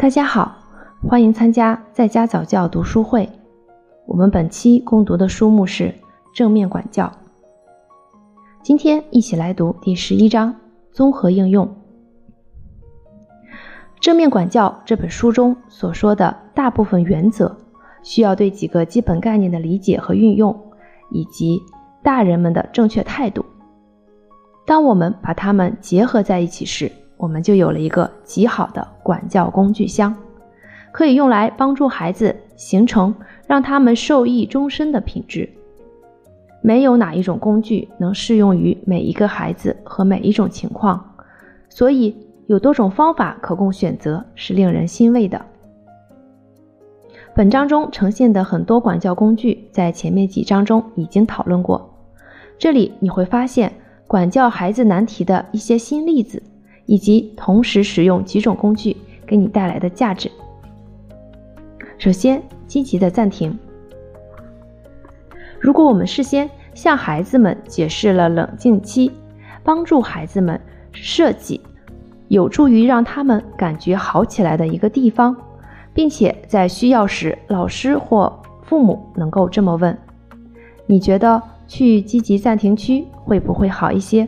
大家好，欢迎参加在家早教读书会。我们本期共读的书目是《正面管教》。今天一起来读第十一章综合应用。《正面管教》这本书中所说的大部分原则，需要对几个基本概念的理解和运用，以及大人们的正确态度。当我们把它们结合在一起时，我们就有了一个极好的管教工具箱，可以用来帮助孩子形成让他们受益终身的品质。没有哪一种工具能适用于每一个孩子和每一种情况，所以有多种方法可供选择是令人欣慰的。本章中呈现的很多管教工具，在前面几章中已经讨论过，这里你会发现管教孩子难题的一些新例子。以及同时使用几种工具给你带来的价值。首先，积极的暂停。如果我们事先向孩子们解释了冷静期，帮助孩子们设计有助于让他们感觉好起来的一个地方，并且在需要时，老师或父母能够这么问：“你觉得去积极暂停区会不会好一些？”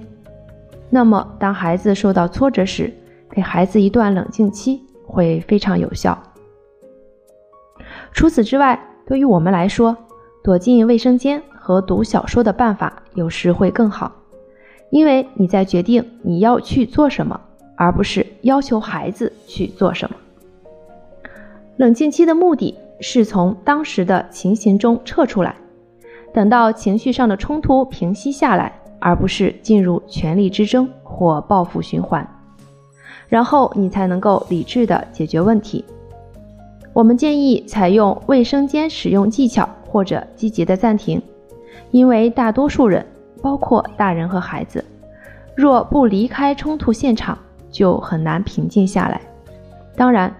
那么，当孩子受到挫折时，给孩子一段冷静期会非常有效。除此之外，对于我们来说，躲进卫生间和读小说的办法有时会更好，因为你在决定你要去做什么，而不是要求孩子去做什么。冷静期的目的是从当时的情形中撤出来，等到情绪上的冲突平息下来。而不是进入权力之争或报复循环，然后你才能够理智的解决问题。我们建议采用卫生间使用技巧或者积极的暂停，因为大多数人，包括大人和孩子，若不离开冲突现场，就很难平静下来。当然，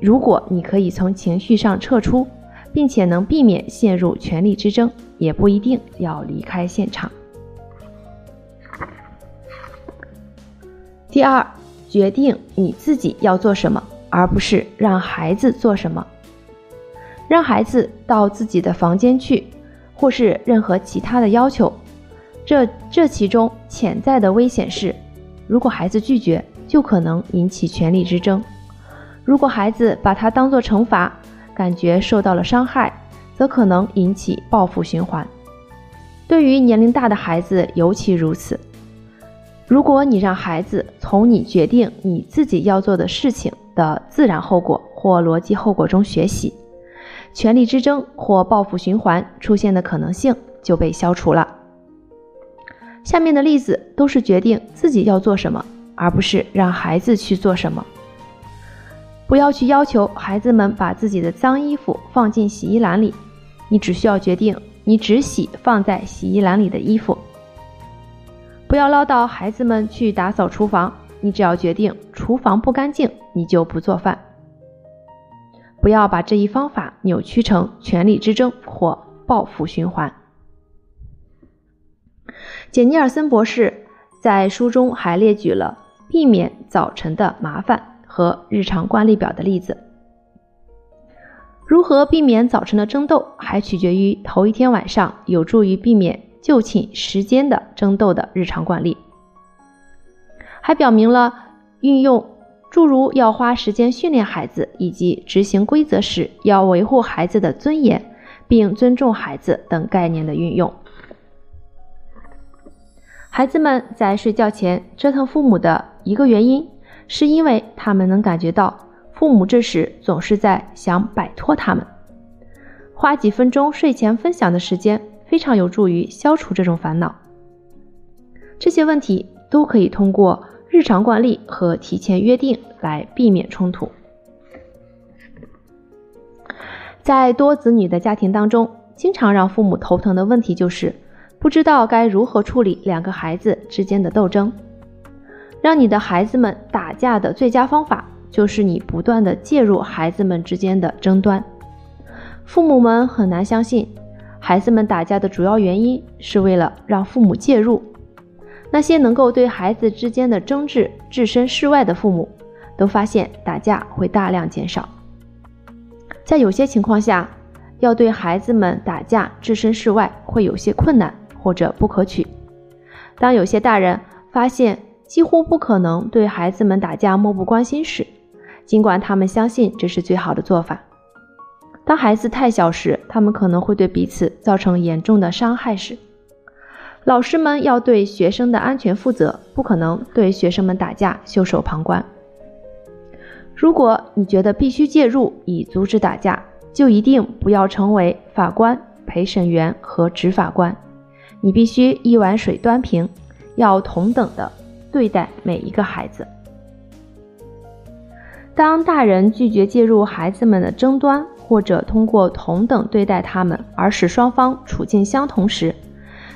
如果你可以从情绪上撤出，并且能避免陷入权力之争，也不一定要离开现场。第二，决定你自己要做什么，而不是让孩子做什么。让孩子到自己的房间去，或是任何其他的要求，这这其中潜在的危险是，如果孩子拒绝，就可能引起权力之争；如果孩子把它当做惩罚，感觉受到了伤害，则可能引起报复循环。对于年龄大的孩子尤其如此。如果你让孩子从你决定你自己要做的事情的自然后果或逻辑后果中学习，权力之争或报复循环出现的可能性就被消除了。下面的例子都是决定自己要做什么，而不是让孩子去做什么。不要去要求孩子们把自己的脏衣服放进洗衣篮里，你只需要决定你只洗放在洗衣篮里的衣服。不要唠叨孩子们去打扫厨房，你只要决定厨房不干净，你就不做饭。不要把这一方法扭曲成权力之争或报复循环。简尼尔森博士在书中还列举了避免早晨的麻烦和日常惯例表的例子。如何避免早晨的争斗，还取决于头一天晚上有助于避免。就寝时间的争斗的日常惯例，还表明了运用诸如要花时间训练孩子以及执行规则时要维护孩子的尊严并尊重孩子等概念的运用。孩子们在睡觉前折腾父母的一个原因，是因为他们能感觉到父母这时总是在想摆脱他们。花几分钟睡前分享的时间。非常有助于消除这种烦恼。这些问题都可以通过日常惯例和提前约定来避免冲突。在多子女的家庭当中，经常让父母头疼的问题就是不知道该如何处理两个孩子之间的斗争。让你的孩子们打架的最佳方法就是你不断的介入孩子们之间的争端。父母们很难相信。孩子们打架的主要原因是为了让父母介入。那些能够对孩子之间的争执置身事外的父母，都发现打架会大量减少。在有些情况下，要对孩子们打架置身事外会有些困难或者不可取。当有些大人发现几乎不可能对孩子们打架漠不关心时，尽管他们相信这是最好的做法。当孩子太小时，他们可能会对彼此造成严重的伤害时，老师们要对学生的安全负责，不可能对学生们打架袖手旁观。如果你觉得必须介入以阻止打架，就一定不要成为法官、陪审员和执法官。你必须一碗水端平，要同等的对待每一个孩子。当大人拒绝介入孩子们的争端，或者通过同等对待他们而使双方处境相同时，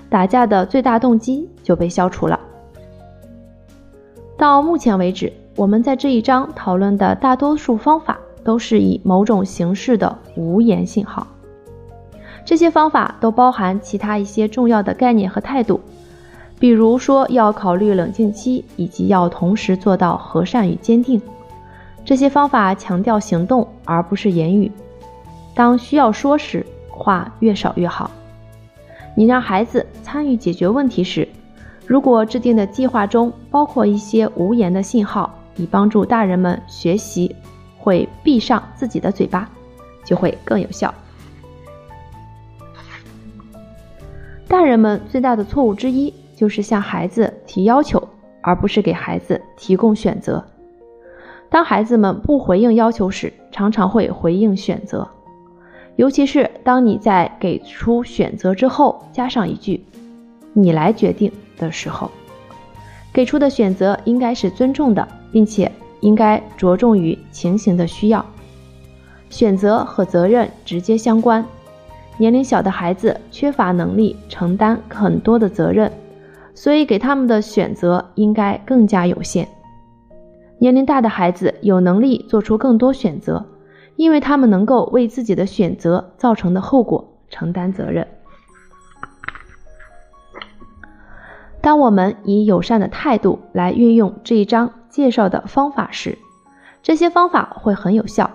打架的最大动机就被消除了。到目前为止。我们在这一章讨论的大多数方法都是以某种形式的无言信号。这些方法都包含其他一些重要的概念和态度，比如说要考虑冷静期，以及要同时做到和善与坚定。这些方法强调行动而不是言语。当需要说时，话越少越好。你让孩子参与解决问题时，如果制定的计划中包括一些无言的信号。以帮助大人们学习会闭上自己的嘴巴，就会更有效。大人们最大的错误之一就是向孩子提要求，而不是给孩子提供选择。当孩子们不回应要求时，常常会回应选择，尤其是当你在给出选择之后加上一句“你来决定”的时候，给出的选择应该是尊重的。并且应该着重于情形的需要，选择和责任直接相关。年龄小的孩子缺乏能力承担很多的责任，所以给他们的选择应该更加有限。年龄大的孩子有能力做出更多选择，因为他们能够为自己的选择造成的后果承担责任。当我们以友善的态度来运用这一章。介绍的方法时，这些方法会很有效。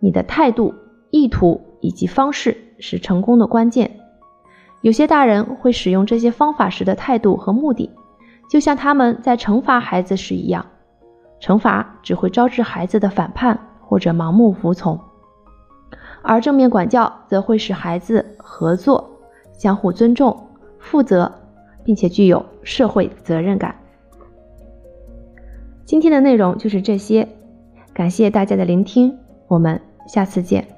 你的态度、意图以及方式是成功的关键。有些大人会使用这些方法时的态度和目的，就像他们在惩罚孩子时一样。惩罚只会招致孩子的反叛或者盲目服从，而正面管教则会使孩子合作、相互尊重、负责，并且具有社会责任感。今天的内容就是这些，感谢大家的聆听，我们下次见。